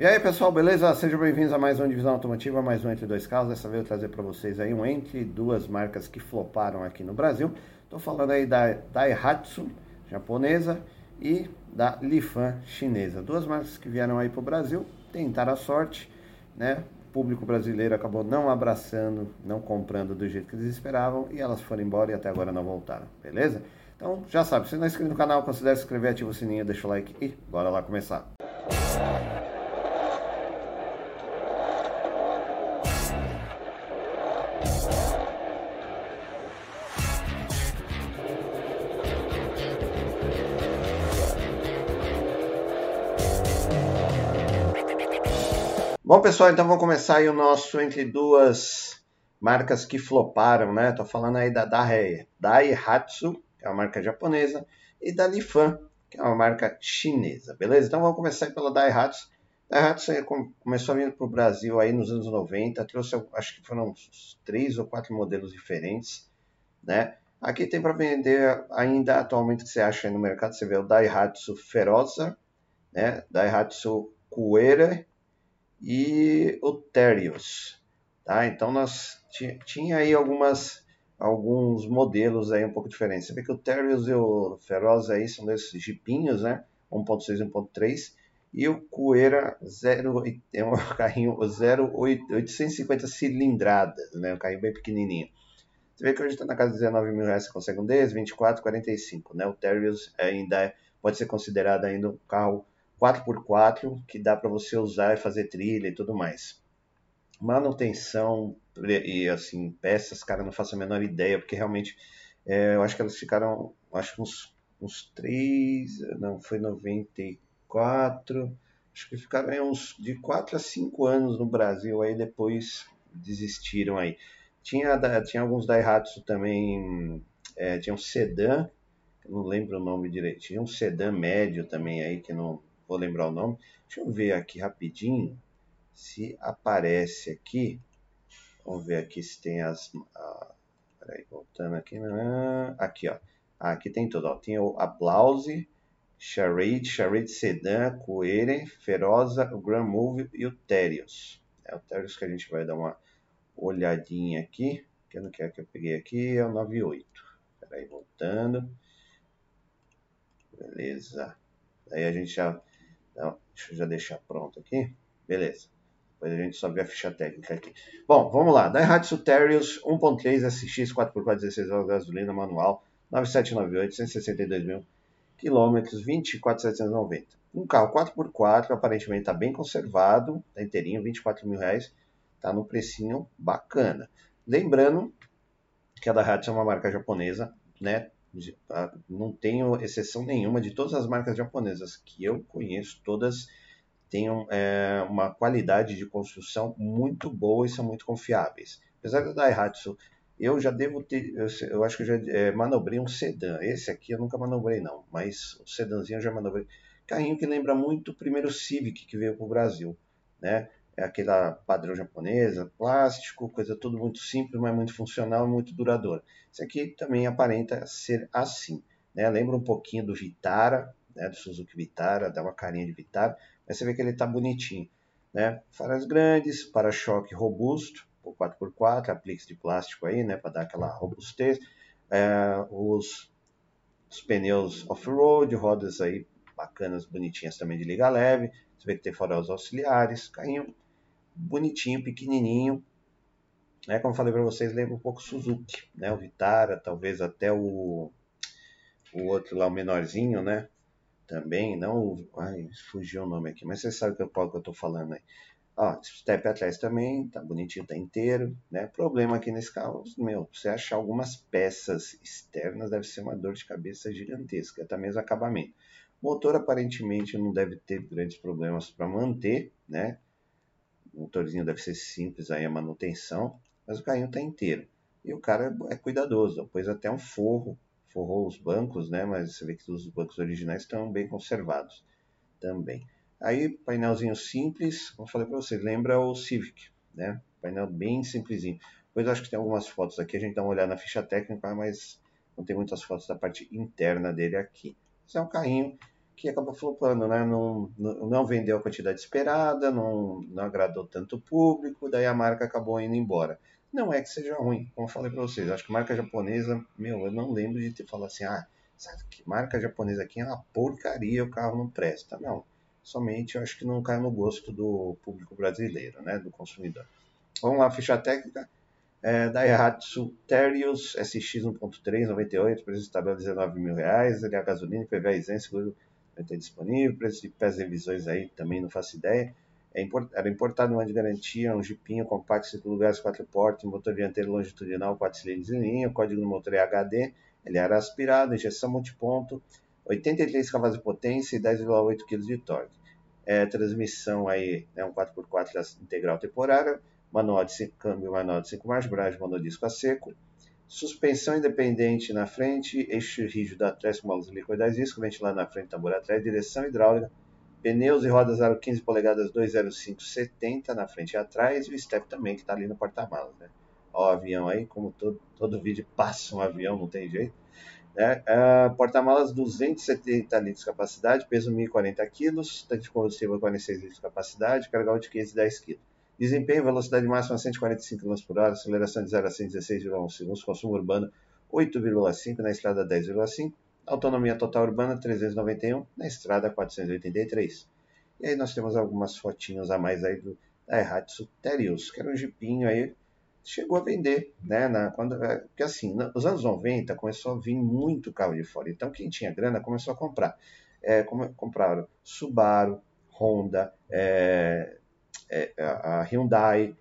E aí pessoal, beleza? Sejam bem-vindos a mais uma divisão automotiva, mais um Entre Dois Carros. Dessa vez eu trazer para vocês aí um entre duas marcas que floparam aqui no Brasil. Estou falando aí da Daihatsu, japonesa, e da Lifan, chinesa. Duas marcas que vieram aí para o Brasil, tentaram a sorte, né? O público brasileiro acabou não abraçando, não comprando do jeito que eles esperavam e elas foram embora e até agora não voltaram, beleza? Então já sabe, se não é inscrito no canal, considere se inscrever, ativa o sininho, deixa o like e bora lá começar. Bom, pessoal, então vamos começar aí o nosso entre duas marcas que floparam, né? Tô falando aí da Daihatsu, que é uma marca japonesa, e da Lifan, que é uma marca chinesa, beleza? Então vamos começar pela Daihatsu. Daihatsu começou a vir para o Brasil aí nos anos 90, trouxe, acho que foram uns três ou quatro modelos diferentes, né? Aqui tem para vender ainda atualmente que você acha aí no mercado, você vê o Daihatsu Feroza, né? Daihatsu Kuera e o Terios. Tá? Então nós tinha aí algumas alguns modelos aí um pouco diferentes. Você vê que o Terios e o Feroz aí são desses jipinhos, né? 1.6 e 1.3 e o Cuera 0, é um carrinho 850 cilindradas, né? Um carrinho bem pequenininho. Você vê que hoje está na casa de 19 mil reais, você consegue um desses, 24, 45, né? O Terios ainda é, pode ser considerado ainda um carro 4x4 que dá para você usar e fazer trilha e tudo mais. Manutenção e assim, peças, cara, não faço a menor ideia, porque realmente é, eu acho que elas ficaram, acho uns, uns 3, não, foi 94, acho que ficaram uns de 4 a 5 anos no Brasil, aí depois desistiram aí. Tinha, tinha alguns Daihatsu também, é, tinha um sedã, não lembro o nome direito, tinha um sedã médio também aí, que não, vou lembrar o nome. Deixa eu ver aqui rapidinho se aparece aqui. Vamos ver aqui se tem as. Ah, peraí, voltando aqui. Né? Aqui, ó. Ah, aqui tem tudo. Ó. Tem o Aplause, Charade, Charade Sedan, Coere, Feroza, o Grand Move e o Terios. É o Terios que a gente vai dar uma olhadinha aqui. Que eu não quero que eu peguei aqui, é o 98. Peraí, voltando. Beleza. Aí a gente já então, deixa eu já deixar pronto aqui. Beleza. Depois a gente só vê a ficha técnica aqui. Bom, vamos lá. Daihatsu Terios 1.3 SX 4x4 16 horas gasolina manual 9798 162 mil quilômetros 24.790. Um carro 4x4 aparentemente está bem conservado, está inteirinho, 24 mil reais. Está no precinho bacana. Lembrando que a Daihatsu é uma marca japonesa, né? Tá? Não tenho exceção nenhuma de todas as marcas japonesas que eu conheço, todas têm é, uma qualidade de construção muito boa e são muito confiáveis. Apesar da Daihatsu, eu já devo ter, eu, eu acho que eu já é, manobrei um sedã. Esse aqui eu nunca manobrei não, mas o sedãzinho eu já manobrei. Carrinho que lembra muito o primeiro Civic que veio para o Brasil, né? É padrão japonesa, plástico, coisa tudo muito simples, mas muito funcional e muito duradoura. Esse aqui também aparenta ser assim. Né? Lembra um pouquinho do Vitara, né? do Suzuki Vitara, dá uma carinha de Vitara, mas você vê que ele está bonitinho. Né? Faras grandes, para-choque robusto, por 4x4, apliques de plástico aí, né? para dar aquela robustez. É, os, os pneus off-road, rodas aí bacanas, bonitinhas também de liga leve. Você vê que tem faróis auxiliares, carrinho bonitinho, pequenininho. Né? Como falei para vocês, lembra um pouco Suzuki, né? O Vitara, talvez até o, o outro lá, o menorzinho, né? Também, não Ai, fugiu o nome aqui, mas vocês sabem qual que eu estou falando aí. Ó, step atrás também, tá bonitinho, tá inteiro, né? Problema aqui nesse carro, meu, você achar algumas peças externas deve ser uma dor de cabeça gigantesca, até mesmo acabamento. O motor aparentemente não deve ter grandes problemas para manter, né? O motorzinho deve ser simples aí a manutenção, mas o carrinho está inteiro. E o cara é cuidadoso, pôs até um forro, forrou os bancos, né? Mas você vê que os bancos originais estão bem conservados também. Aí, painelzinho simples, como eu falei para vocês, lembra o Civic, né? Painel bem simplesinho. Depois eu acho que tem algumas fotos aqui, a gente dá uma olhada na ficha técnica, mas não tem muitas fotos da parte interna dele aqui. Esse é um carrinho que acabou flopando, né? Não, não vendeu a quantidade esperada, não, não agradou tanto o público, daí a marca acabou indo embora. Não é que seja ruim, como eu falei para vocês, acho que marca japonesa, meu, eu não lembro de ter falado assim, ah, sabe que marca japonesa aqui é uma porcaria, o carro não presta. Não, somente eu acho que não cai no gosto do público brasileiro, né, do consumidor. Vamos lá, ficha técnica. É, Daihatsu Terios SX 1.3, 98, preço de tabela 19 mil reais, ele é gasolina, PVA isento, seguro vai ter disponível, preço de pés revisões aí também não faço ideia. É import, era importado um ano de garantia, um jipinho compacto, 5 lugares, 4 portas, motor dianteiro longitudinal, 4 cilindros em linha, código do motor é HD, ele era aspirado, injeção multiponto, 83 cavalos de potência e 10,8 kg de torque. É, transmissão aí é um 4x4 integral temporária, manual de 5 câmbio, manual de 5 marchas, embreagem monodisco a seco, suspensão independente na frente, eixo rígido atrás com molas helicoidais, disco ventilador na frente, tambor atrás, direção hidráulica, pneus e rodas aro 15 polegadas 20570 na frente e atrás, e o step também que está ali no porta-malas, né? Ó, o avião aí, como todo, todo vídeo passa um avião, não tem jeito. Né? Uh, Porta-malas 270 litros de capacidade, peso 1.040 kg, tanque de combustível 46 litros de capacidade, carga de 510 kg. Desempenho, velocidade máxima 145 km por hora, aceleração de 0 a 116,1 segundos, consumo urbano 8,5, na estrada 10,5, autonomia total urbana 391, na estrada 483. E aí nós temos algumas fotinhos a mais aí do Daihatsu Terios, que era um jipinho aí, chegou a vender, né, na, quando, é, porque assim, nos anos 90 começou a vir muito carro de fora, então quem tinha grana começou a comprar. É, compraram Subaru, Honda, é, é, a Hyundai,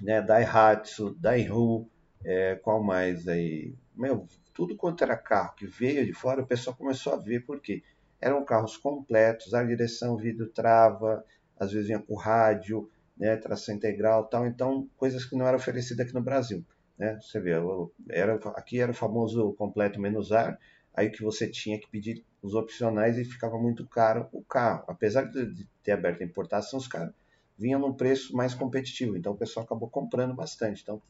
né, Daihatsu, Daewoo, é, qual mais aí? Meu, tudo quanto era carro que veio de fora, o pessoal começou a ver porque eram carros completos, a direção, vidro, trava, às vezes vinha com rádio, né, tração integral, tal. Então, coisas que não eram oferecidas aqui no Brasil, né? Você vê, era aqui era o famoso completo menos ar, aí que você tinha que pedir os opcionais e ficava muito caro o carro. Apesar de ter aberto a importação, os caras vinha num preço mais competitivo. Então o pessoal acabou comprando bastante. Então,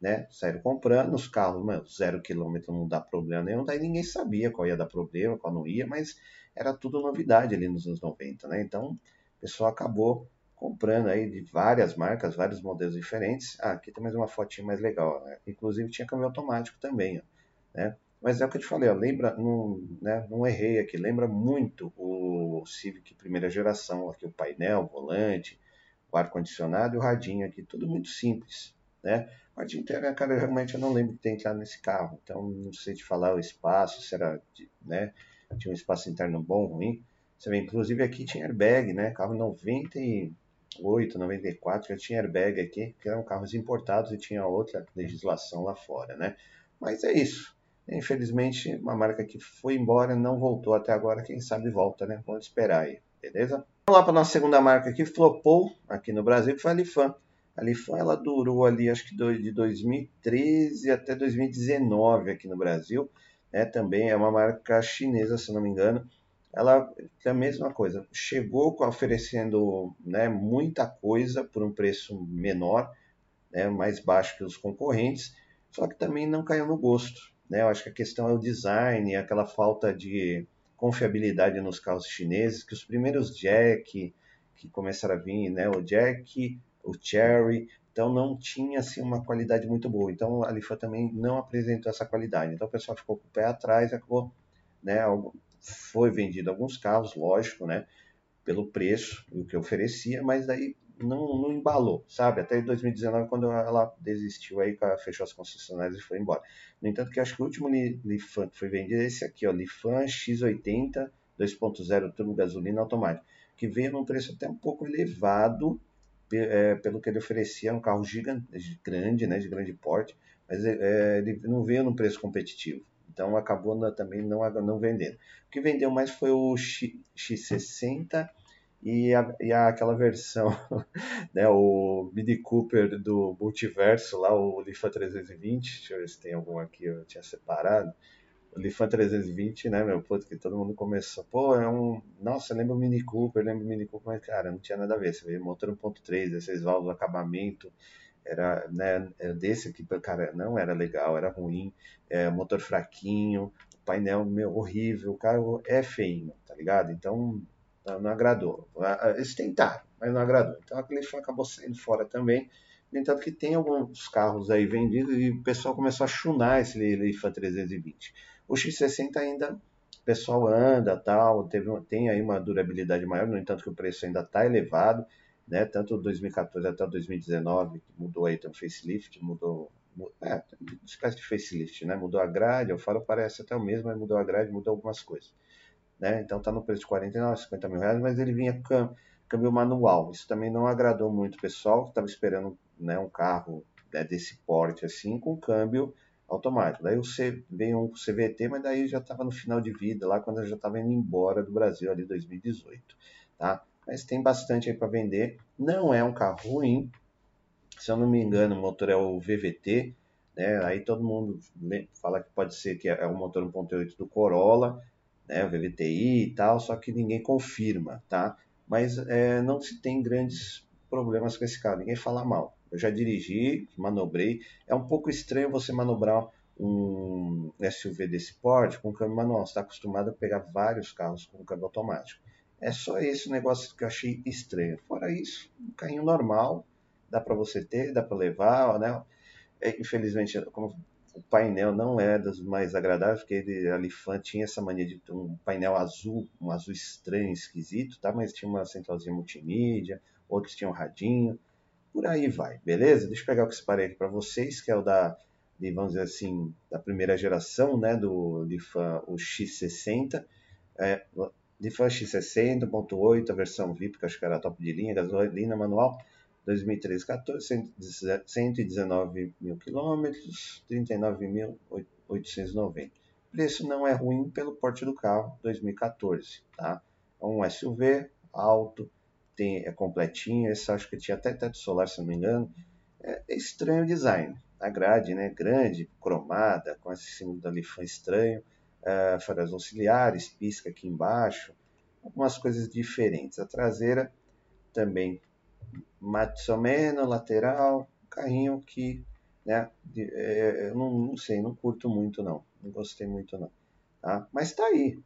né, saíram comprando os carros, mano, zero quilômetro não dá problema nenhum. Daí ninguém sabia qual ia dar problema, qual não ia, mas era tudo novidade ali nos anos 90, né? Então o pessoal acabou comprando aí de várias marcas, vários modelos diferentes. Ah, aqui tem mais uma fotinha mais legal, né? Inclusive tinha câmbio automático também, ó, né? Mas é o que eu te falei, ó, lembra, não, né, não errei aqui, lembra muito o Civic primeira geração, aqui o painel, o volante, o ar-condicionado e o radinho aqui, tudo muito simples, né? A parte interna, cara, realmente eu não lembro de ter entrado nesse carro, então não sei te falar o espaço, se era, né? Tinha um espaço interno bom, ruim. Você vê, inclusive aqui tinha airbag, né? Carro 98, 94 já tinha airbag aqui, que eram carros importados e tinha outra legislação lá fora, né? Mas é isso. Infelizmente, uma marca que foi embora não voltou até agora, quem sabe volta, né? Vamos esperar aí, beleza? Vamos lá para nossa segunda marca que flopou aqui no Brasil, que foi a Lifan. A Lifan ela durou ali, acho que de 2013 até 2019 aqui no Brasil. Né? Também é uma marca chinesa, se não me engano. Ela é a mesma coisa, chegou oferecendo né, muita coisa por um preço menor, né, mais baixo que os concorrentes, só que também não caiu no gosto. Né? Eu acho que a questão é o design, aquela falta de confiabilidade nos carros chineses, que os primeiros Jack que começaram a vir, né, o Jack, o Cherry, então não tinha assim uma qualidade muito boa. Então a Lifa também não apresentou essa qualidade. Então o pessoal ficou com o pé atrás acabou, né, foi vendido alguns carros, lógico, né, pelo preço o que oferecia, mas daí não, não embalou, sabe? Até 2019, quando ela desistiu aí, fechou as concessionárias e foi embora. No entanto, que acho que o último Lifan que foi vendido é esse aqui, ó, Lifan X80 2.0 turbo gasolina automático, que veio num preço até um pouco elevado é, pelo que ele oferecia, um carro gigante, grande, né, de grande porte, mas é, ele não veio num preço competitivo. Então acabou na, também não, não vendendo. O que vendeu mais foi o X, X60 e, a, e a, aquela versão, né, o Mini Cooper do multiverso lá, o Lifa 320, deixa eu ver se tem algum aqui, eu tinha separado, o Lifa 320, né, meu, puto, que todo mundo começou, pô, é um, nossa, lembra o Mini Cooper, lembra o Mini Cooper, mas, cara, não tinha nada a ver, você vê, motor 1.3, 16 válvulas, acabamento, era, né, é desse aqui, cara, não era legal, era ruim, é, motor fraquinho, painel meu, horrível, o carro é feio, tá ligado? Então, não, agradou. Eles tentaram, mas não agradou. Então a Cliff acabou saindo fora também. No entanto, que tem alguns carros aí vendidos e o pessoal começou a chunar esse Leafan 320. O X60 ainda o pessoal anda tal, teve, tem aí uma durabilidade maior, no entanto que o preço ainda está elevado, né? Tanto 2014 até 2019, que mudou aí, tem um facelift, mudou, é, espécie de facelift, né? Mudou a grade, o faro parece até o mesmo, mas mudou a grade, mudou algumas coisas. Né? Então está no preço de 49, 50 mil reais, mas ele vinha com câmbio manual. Isso também não agradou muito o pessoal, que estava esperando né, um carro né, desse porte assim, com câmbio automático. Daí você veio um CVT, mas daí já estava no final de vida, lá quando eu já estava indo embora do Brasil, ali 2018. Tá? Mas tem bastante aí para vender. Não é um carro ruim. Se eu não me engano, o motor é o VVT. Né? Aí todo mundo fala que pode ser que é o motor 1.8 do Corolla, né? o VVTI e tal, só que ninguém confirma, tá? Mas é, não se tem grandes problemas com esse carro, ninguém fala mal. Eu já dirigi, manobrei. É um pouco estranho você manobrar um SUV desse porte com câmbio manual. Você está acostumado a pegar vários carros com câmbio automático. É só esse negócio que eu achei estranho. Fora isso, um carrinho normal, dá para você ter, dá para levar, né? É, infelizmente, como o painel não é dos mais agradáveis, porque ele, a Lifan tinha essa mania de ter um painel azul, um azul estranho, esquisito, tá? Mas tinha uma centralzinha multimídia, outros tinham radinho por aí vai, beleza? Deixa eu pegar o que separei aqui para vocês, que é o da, de, vamos dizer assim, da primeira geração, né, do Lifan, o X60, é, Lifan X60, 1.8, a versão VIP, que acho que era top de linha, gasolina manual, 2013 14, 119 mil quilômetros, 39.890. O preço não é ruim pelo porte do carro, 2014, tá? É um SUV alto, tem, é completinho, esse acho que tinha até teto solar, se não me engano. É, é estranho o design. A grade, né, grande, cromada, com esse símbolo da Lifan estranho, é, faróis auxiliares, pisca aqui embaixo, algumas coisas diferentes. A traseira também mais ou menos, lateral, carrinho que, né, de, é, eu não, não, sei, não curto muito não, não gostei muito não, tá? Mas tá aí,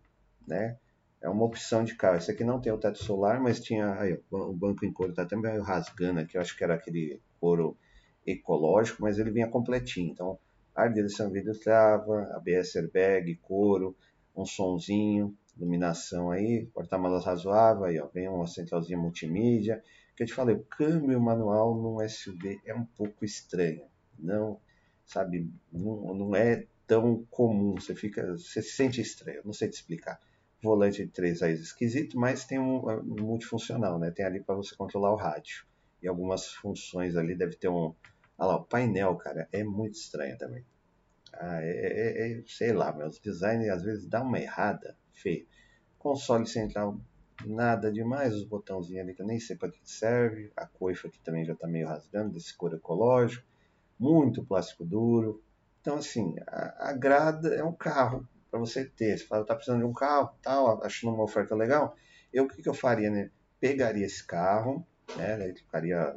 né? é uma opção de carro. Esse aqui não tem o teto solar, mas tinha aí, o banco em couro até meio rasgando aqui, eu acho que era aquele couro ecológico, mas ele vinha completinho. Então, ar direção vidro trava, ABS airbag, couro, um sonzinho, iluminação aí, porta-malas razoável, aí ó, vem uma centralzinha multimídia. Que eu te falei, o câmbio manual num SUV é um pouco estranho. Não, sabe, não, não é tão comum, você fica, você se sente estranho, não sei te explicar volante de três aí esquisito, mas tem um, um multifuncional, né? Tem ali para você controlar o rádio. E algumas funções ali, deve ter um. Olha lá, o painel, cara, é muito estranho também. Ah, é, é, é, sei lá, meus design às vezes dá uma errada, feio. Console central, nada demais, os botãozinhos ali que eu nem sei para que serve. A coifa aqui também já está meio rasgando, desse cor ecológico. Muito plástico duro. Então, assim, agrada, é um carro, para você ter. Você fala, tá precisando de um carro, tal, achando uma oferta legal. Eu, o que, que eu faria, né? Pegaria esse carro, né? Ficaria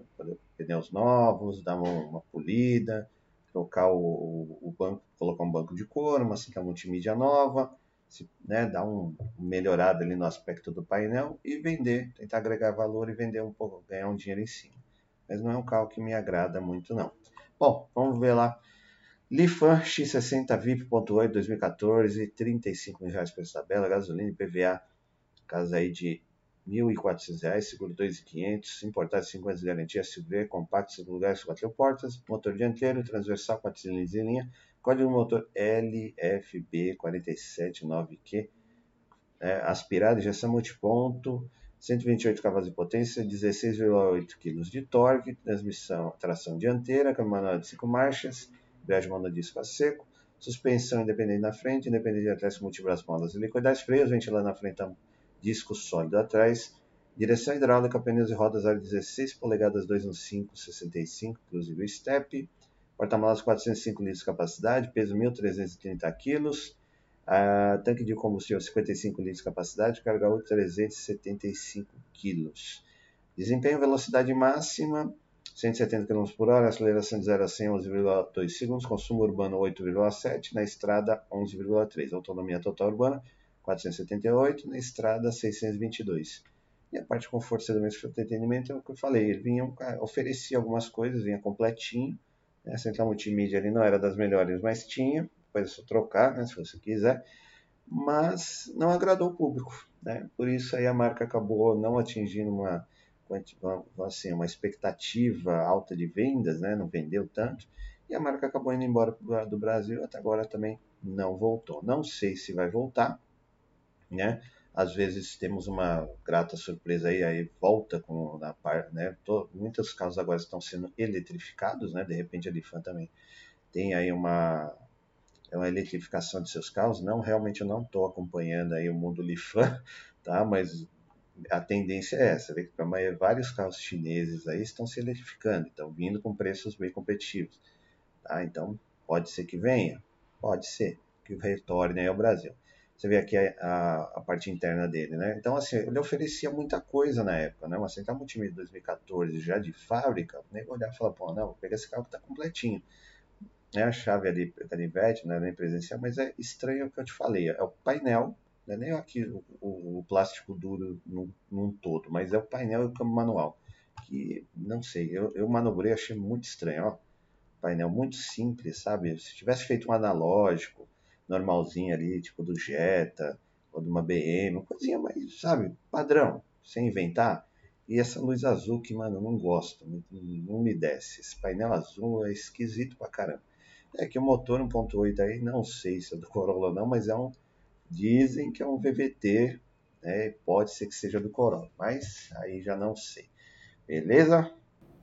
pneus novos, dar uma, uma polida, trocar o, o, banco, colocar um banco de couro, uma cinta multimídia nova, se, né, dar um melhorado ali no aspecto do painel e vender, tentar agregar valor e vender um pouco, ganhar um dinheiro em cima. Mas não é um carro que me agrada muito não. Bom, vamos ver lá Lifan X60 VIP.8 2014, 35 mil reais por tabela, gasolina e PVA, casa aí de R$ 1.400, seguro 2.500, importado 50 de garantia, SUV, compacto, 5 lugares, 4 portas, motor dianteiro, transversal, 4 cilindros em linha, código motor LFB479Q, é, aspirado, injeção multiponto, 128 cavalos de potência, 16,8 kg de torque, transmissão, tração dianteira, caminhonete de 5 marchas, embreagem monodisco a seco, suspensão independente na frente, independente atrás com multibraço molas e liquidez, freios, ventilador na frente, disco sólido atrás, direção hidráulica, pneus e rodas aro 16 polegadas 215 65, inclusive o step, porta-malas 405 litros de capacidade, peso 1.330 kg, uh, tanque de combustível 55 litros de capacidade, carga útil 375 kg. Desempenho, velocidade máxima 170 km por hora, aceleração de 0 a 100 11,2 segundos, consumo urbano 8,7, na estrada 11,3. Autonomia total urbana 478, na estrada 622. E a parte de conforto, segurança e entretenimento é o que eu falei, ele vinha, oferecia algumas coisas, vinha completinho? A central multimídia ali não era das melhores, mas tinha, é só trocar, né, se você quiser, mas não agradou o público, né? Por isso aí a marca acabou não atingindo uma, assim, uma expectativa alta de vendas, né? Não vendeu tanto e a marca acabou indo embora do Brasil, até agora também não voltou. Não sei se vai voltar, né? Às vezes temos uma grata surpresa aí, aí volta com na parte, né? Tô, muitos carros agora estão sendo eletrificados, né? De repente a Lifan também tem aí uma é uma eletrificação de seus carros. Não, realmente eu não estou acompanhando aí o mundo Lifan, tá? Mas a tendência é essa, vê que vários carros chineses aí estão se eletrificando, estão vindo com preços bem competitivos. Tá? Então, pode ser que venha, pode ser que retorne aí ao Brasil. Você vê aqui a, a, a, parte interna dele, né? Então, assim, ele oferecia muita coisa na época, né? Uma central multimídia 2014 já de fábrica, o nego olhava e falava, pô, não, vou pegar esse carro que tá completinho. É a chave ali, canivete, né? Nem presencial, mas é estranho o que eu te falei. É o painel, não é nem aqui o, o, o plástico duro num, num, todo, mas é o painel e o câmbio manual. Que, não sei, eu, eu manobrei, achei muito estranho, ó painel muito simples, sabe? Se tivesse feito um analógico, normalzinho ali, tipo do Jetta, ou de uma BM, coisinha mais, sabe, padrão, sem inventar. E essa luz azul que, mano, eu não gosto, não me desce. Esse painel azul é esquisito pra caramba. É que o motor 1.8 aí, não sei se é do Corolla ou não, mas é um. Dizem que é um VVT, né? Pode ser que seja do Corolla, mas aí já não sei. Beleza?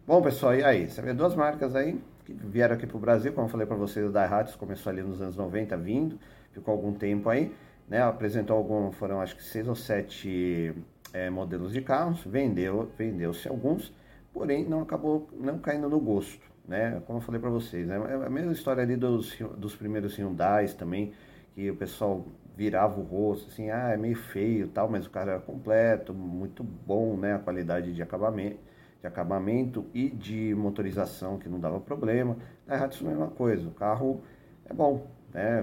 Bom, pessoal, e aí? Você vê duas marcas aí que vieram aqui para o Brasil, como eu falei para vocês, o Daihatsu começou ali nos anos 90, vindo, ficou algum tempo aí, né? Apresentou algum, foram acho que seis ou sete é, modelos de carros, vendeu, vendeu-se alguns, porém não acabou não caindo no gosto, né? Como eu falei para vocês, né? é a mesma história ali dos, dos primeiros Hyundais também, que o pessoal virava o rosto, assim, ah, é meio feio tal, mas o carro era completo, muito bom, né? A qualidade de acabamento de acabamento e de motorização que não dava problema. Na Daihatsu a mesma coisa, o carro é bom, né?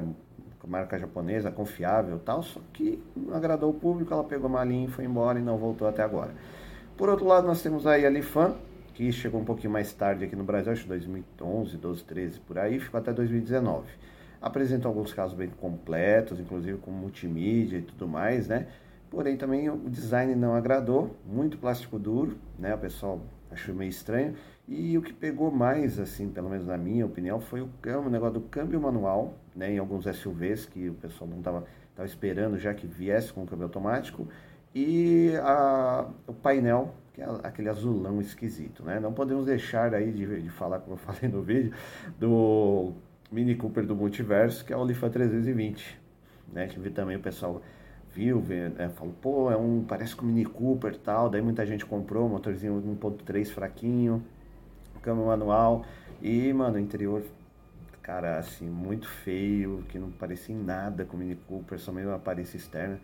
Marca japonesa, confiável tal, só que não agradou o público, ela pegou uma linha e foi embora e não voltou até agora. Por outro lado, nós temos aí a Lifan, que chegou um pouquinho mais tarde aqui no Brasil, acho que 2011, 12, 13, por aí, ficou até 2019. Apresentou alguns casos bem completos, inclusive com multimídia e tudo mais, né? Porém, também o design não agradou, muito plástico duro, né? O pessoal achou meio estranho. E o que pegou mais, assim, pelo menos na minha opinião, foi o, câmbio, o negócio do câmbio manual, né? Em alguns SUVs que o pessoal não estava tava esperando já que viesse com o câmbio automático. E a, o painel, que é aquele azulão esquisito, né? Não podemos deixar aí de, de falar, como eu falei no vídeo, do Mini Cooper do Multiverso, que é o Olifa 320, né? Que também o pessoal viu, né, falou, pô, é um, parece com Mini Cooper tal, daí muita gente comprou, motorzinho 1.3 fraquinho, câmbio manual, e, mano, o interior, cara, assim, muito feio, que não parecia em nada com Mini Cooper, só mesmo a aparência externa,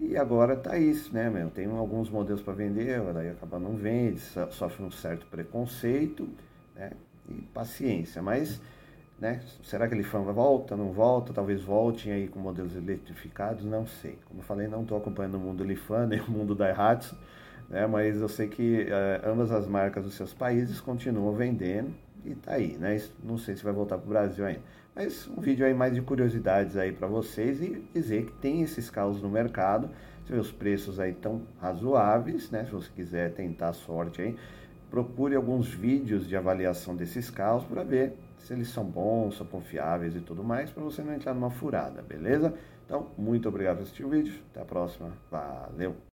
e agora tá isso, né, meu, tem alguns modelos para vender, daí acaba não vende, sofre um certo preconceito, né, e paciência, mas né? Será que ele volta, não volta? Talvez voltem aí com modelos eletrificados, não sei. Como eu falei, não estou acompanhando o mundo Lifan nem o mundo Daihatsu, né? mas eu sei que uh, ambas as marcas dos seus países continuam vendendo e tá aí, né? Não sei se vai voltar para o Brasil ainda. Mas um vídeo aí mais de curiosidades aí para vocês e dizer que tem esses carros no mercado. Você vê os preços aí tão razoáveis, né? Se você quiser tentar sorte aí, procure alguns vídeos de avaliação desses carros para ver se eles são bons, são confiáveis e tudo mais, para você não entrar numa furada, beleza? Então, muito obrigado por assistir o vídeo. Até a próxima. Valeu!